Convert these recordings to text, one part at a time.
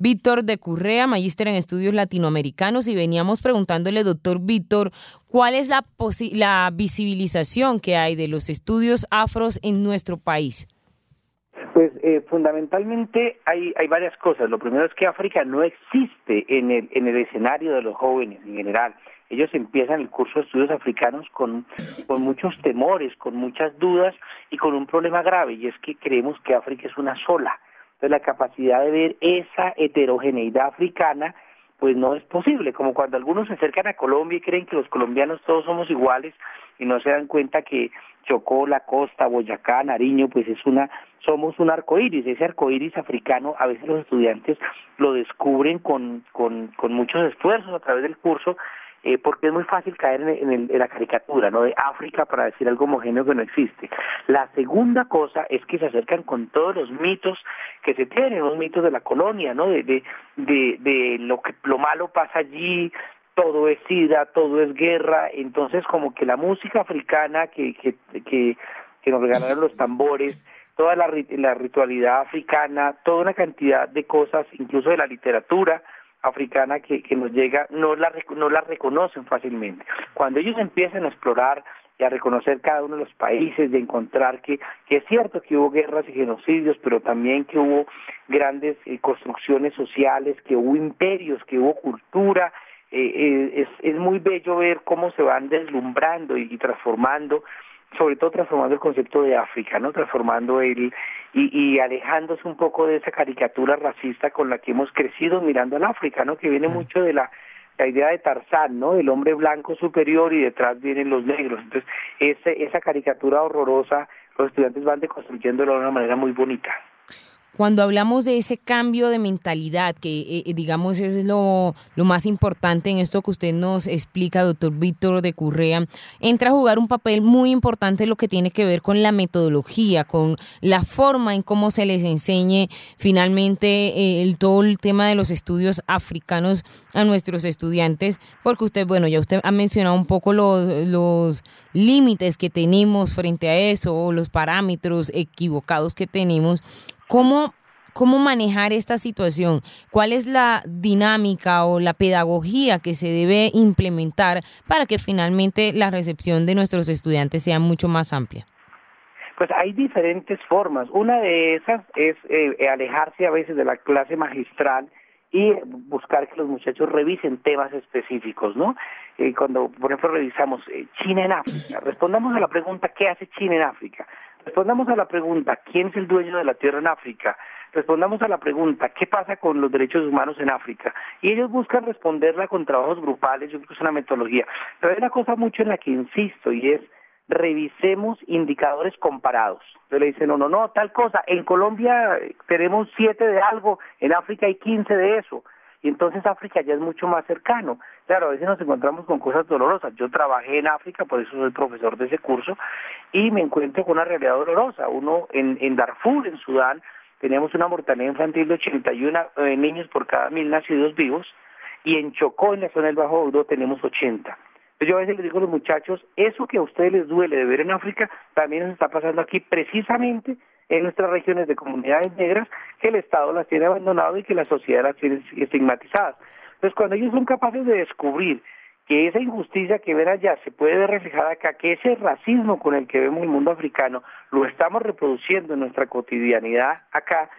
Víctor de Currea, magíster en estudios latinoamericanos, y veníamos preguntándole, doctor Víctor, ¿cuál es la, la visibilización que hay de los estudios afros en nuestro país? Pues eh, fundamentalmente hay, varias cosas. Lo primero es que África no existe en el, en el escenario de los jóvenes en general. Ellos empiezan el curso de estudios africanos con muchos temores, con muchas dudas y con un problema grave, y es que creemos que África es una sola la capacidad de ver esa heterogeneidad africana pues no es posible, como cuando algunos se acercan a Colombia y creen que los colombianos todos somos iguales y no se dan cuenta que Chocó, la costa, Boyacá, Nariño, pues es una, somos un arcoíris, ese arcoíris africano a veces los estudiantes lo descubren con, con muchos esfuerzos a través del curso eh, porque es muy fácil caer en, la caricatura, ¿no? De África para decir algo homogéneo que no existe. La segunda cosa es que se acercan con todos los mitos que se tienen, los mitos de la colonia, ¿no? De, de, de, lo que lo malo pasa allí, todo es sida, todo es guerra, entonces como que la música africana que, que, que, que nos regalaron los tambores, toda la, la ritualidad africana, toda una cantidad de cosas, incluso de la literatura, africana que, nos llega no la, no la reconocen fácilmente. Cuando ellos empiezan a explorar y a reconocer cada uno de los países, de encontrar que, que es cierto que hubo guerras y genocidios, pero también que hubo grandes eh, construcciones sociales, que hubo imperios, que hubo cultura, eh, eh, es, es muy bello ver cómo se van deslumbrando y transformando sobre todo transformando el concepto de África, ¿no? Transformando el y, alejándose un poco de esa caricatura racista con la que hemos crecido mirando al África, ¿no? Que viene mucho de la, la idea de Tarzán, ¿no? El hombre blanco superior y detrás vienen los negros. Entonces, ese, esa caricatura horrorosa, los estudiantes van deconstruyéndola de una manera muy bonita. Cuando hablamos de ese cambio de mentalidad, que eh, eh, digamos es lo, lo, más importante en esto que usted nos explica, doctor Víctor de Currea, entra a jugar un papel muy importante lo que tiene que ver con la metodología, con la forma en cómo se les enseñe finalmente eh, el, todo el tema de los estudios africanos a nuestros estudiantes, porque usted, bueno, ya usted ha mencionado un poco los, los límites que tenemos frente a eso, los parámetros equivocados que tenemos ¿Cómo, ¿Cómo manejar esta situación? ¿Cuál es la dinámica o la pedagogía que se debe implementar para que finalmente la recepción de nuestros estudiantes sea mucho más amplia? Pues hay diferentes formas. Una de esas es eh, alejarse a veces de la clase magistral y buscar que los muchachos revisen temas específicos, ¿no? Eh, cuando, por ejemplo, revisamos eh, China en África, respondamos a la pregunta ¿qué hace China en África? Respondamos a la pregunta, ¿quién es el dueño de la tierra en África? Respondamos a la pregunta, ¿qué pasa con los derechos humanos en África? Y ellos buscan responderla con trabajos grupales, yo creo que es una metodología. Pero hay una cosa mucho en la que insisto y es, revisemos indicadores comparados. Entonces le dicen, no, no, no, tal cosa, en Colombia tenemos siete de algo, en África hay quince de eso y entonces África ya es mucho más cercano. Claro, a veces nos encontramos con cosas dolorosas. Yo trabajé en África, por eso soy profesor de ese curso, y me encuentro con una realidad dolorosa. Uno en, Darfur, en Sudán, teníamos una mortalidad infantil de 81 eh, niños por cada mil nacidos vivos, y en Chocó, en la zona del Bajo Euro, tenemos 80. Yo a veces les digo a los muchachos, eso que a ustedes les duele de ver en África, también nos está pasando aquí precisamente en nuestras regiones de comunidades negras que el Estado las tiene abandonadas y que la sociedad las tiene estigmatizadas. Entonces, cuando ellos son capaces de descubrir que esa injusticia que ven allá se puede ver reflejada acá, que ese racismo con el que vemos el mundo africano lo estamos reproduciendo en nuestra cotidianidad acá,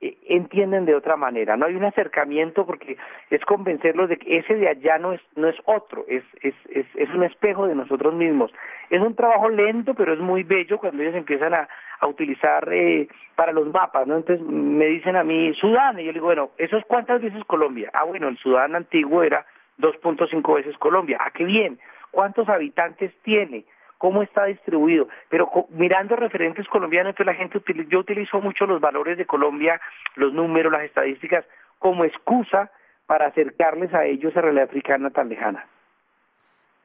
entienden de otra manera. No hay un acercamiento porque es convencerlos de que ese de allá no es, no es otro, es, es, es, es un espejo de nosotros mismos. Es un trabajo lento, pero es muy bello cuando ellos empiezan a, a utilizar eh, para los mapas, ¿no? Entonces me dicen a mí Sudán, y yo le digo, bueno, ¿eso es cuántas veces Colombia? Ah, bueno, el Sudán antiguo era 2.5 veces Colombia. Ah, qué bien. ¿Cuántos habitantes tiene? Cómo está distribuido, pero mirando referentes colombianos, entonces la gente yo utilizo mucho los valores de Colombia, los números, las estadísticas, como excusa para acercarles a ellos a realidad africana tan lejana.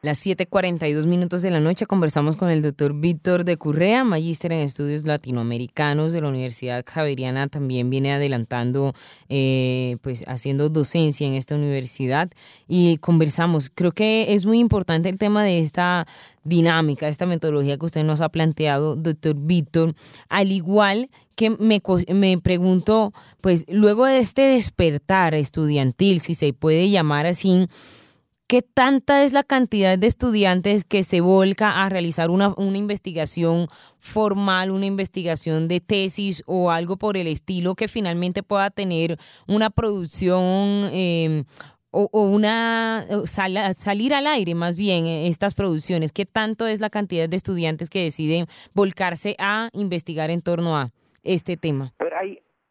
Las 7:42 minutos de la noche conversamos con el doctor Víctor de Currea, magíster en estudios latinoamericanos de la Universidad Javeriana. También viene adelantando, eh, pues haciendo docencia en esta universidad y conversamos. Creo que es muy importante el tema de esta dinámica, esta metodología que usted nos ha planteado, doctor Víctor, al igual que me, me pregunto, pues luego de este despertar estudiantil, si se puede llamar así, ¿Qué tanta es la cantidad de estudiantes que se volca a realizar una, investigación formal, una investigación de tesis o algo por el estilo que finalmente pueda tener una producción em, o, una salir al aire más bien eh, estas producciones? ¿Qué tanto es la cantidad de estudiantes que deciden volcarse a investigar en torno a este tema?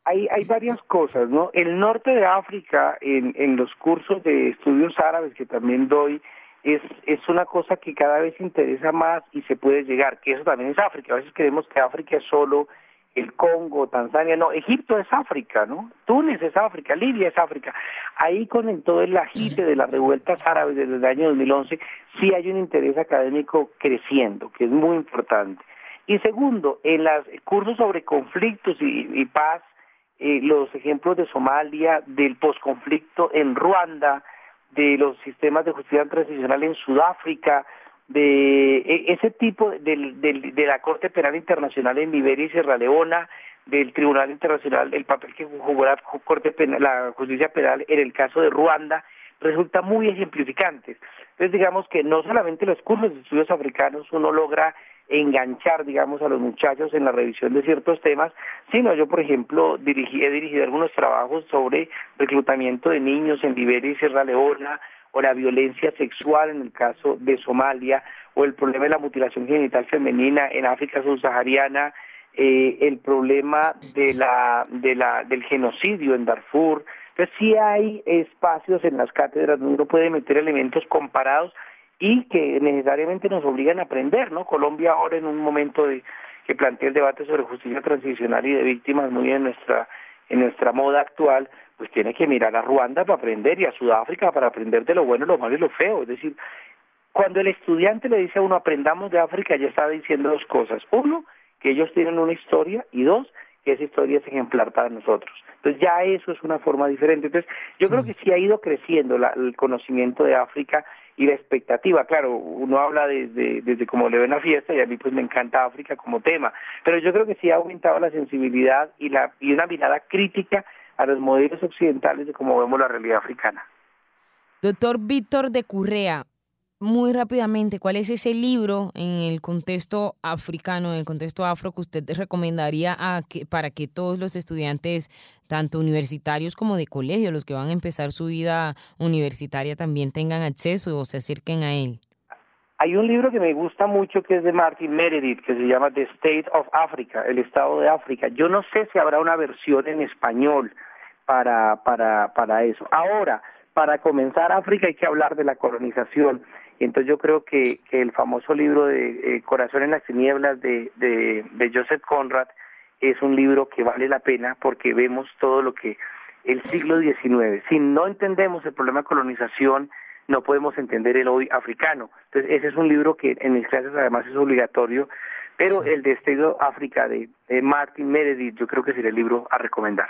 Hay, hay, varias cosas, ¿no? El norte de África, en, en los cursos de estudios árabes que también doy, es, es una cosa que cada vez interesa más y se puede llegar, que eso también es África. A veces creemos que África es solo el Congo, Tanzania, no, Egipto es África, ¿no? Túnez es África, Libia es África. Ahí con el, todo el agite de las revueltas árabes desde el año 2011, sí hay un interés académico creciendo, que es muy importante. Y segundo, en los cursos sobre conflictos y paz, eh, los ejemplos de Somalia, del posconflicto en Ruanda, de los sistemas de justicia transicional en Sudáfrica, de e, ese tipo del, de la Corte Penal Internacional en Liberia y Sierra Leona, del Tribunal Internacional, el papel que jugó la Corte Penal, la Justicia Penal en el caso de Ruanda, resulta muy ejemplificante. Entonces digamos que no solamente los cursos de estudios africanos uno logra enganchar, digamos, a los muchachos en la revisión de ciertos temas, sino yo, por ejemplo, dirigí, he dirigido algunos trabajos sobre reclutamiento de niños en Liberia y Sierra Leona, o la violencia sexual en el caso de Somalia, o el problema de la mutilación genital femenina en África subsahariana, eh, el problema de la, de la, del genocidio en Darfur. Entonces sí hay espacios en las cátedras donde uno puede meter elementos comparados y que necesariamente nos obligan a aprender, ¿no? Colombia ahora en un momento de que plantea el debate sobre justicia transicional y de víctimas muy en nuestra en nuestra moda actual, pues tiene que mirar a Ruanda para aprender y a Sudáfrica para aprender de lo bueno, lo malo y lo feo. Es decir, cuando el estudiante le dice a uno aprendamos de África, ya está diciendo dos cosas. Uno, que ellos tienen una historia y dos, que esa historia es ejemplar para nosotros. Entonces ya eso es una forma diferente. Entonces yo creo que sí ha ido creciendo el conocimiento de África y la expectativa. Claro, uno habla desde, desde como le ven a fiesta y a mí pues me encanta África como tema, pero yo creo que sí ha aumentado la sensibilidad y, la, y una mirada crítica a los modelos occidentales de cómo vemos la realidad africana. Doctor Víctor de Currea, muy rápidamente, ¿cuál es ese libro en el contexto africano, en el contexto afro que usted recomendaría a que, para que todos los estudiantes, tanto universitarios como de colegio, los que van a empezar su vida universitaria, también tengan acceso o se acerquen a él? Hay un libro que me gusta mucho que es de Martin Meredith, que se llama The State of Africa, el Estado de África. Yo no sé si habrá una versión en español para, para, para eso. Ahora, para comenzar África hay que hablar de la colonización entonces yo creo que, que el famoso libro de eh, Corazón en las tinieblas de, de, de Joseph Conrad es un libro que vale la pena porque vemos todo lo que el siglo XIX, si no entendemos el problema de colonización, no podemos entender el hoy africano. Entonces ese es un libro que en mis clases además es obligatorio, pero el de Estado África de, de Martin Meredith yo creo que sería el libro a recomendar.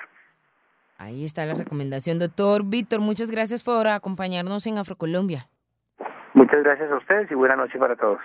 Ahí está la recomendación, doctor Víctor. Muchas gracias por acompañarnos en Afrocolombia. Muchas gracias a ustedes y buena noche para todos.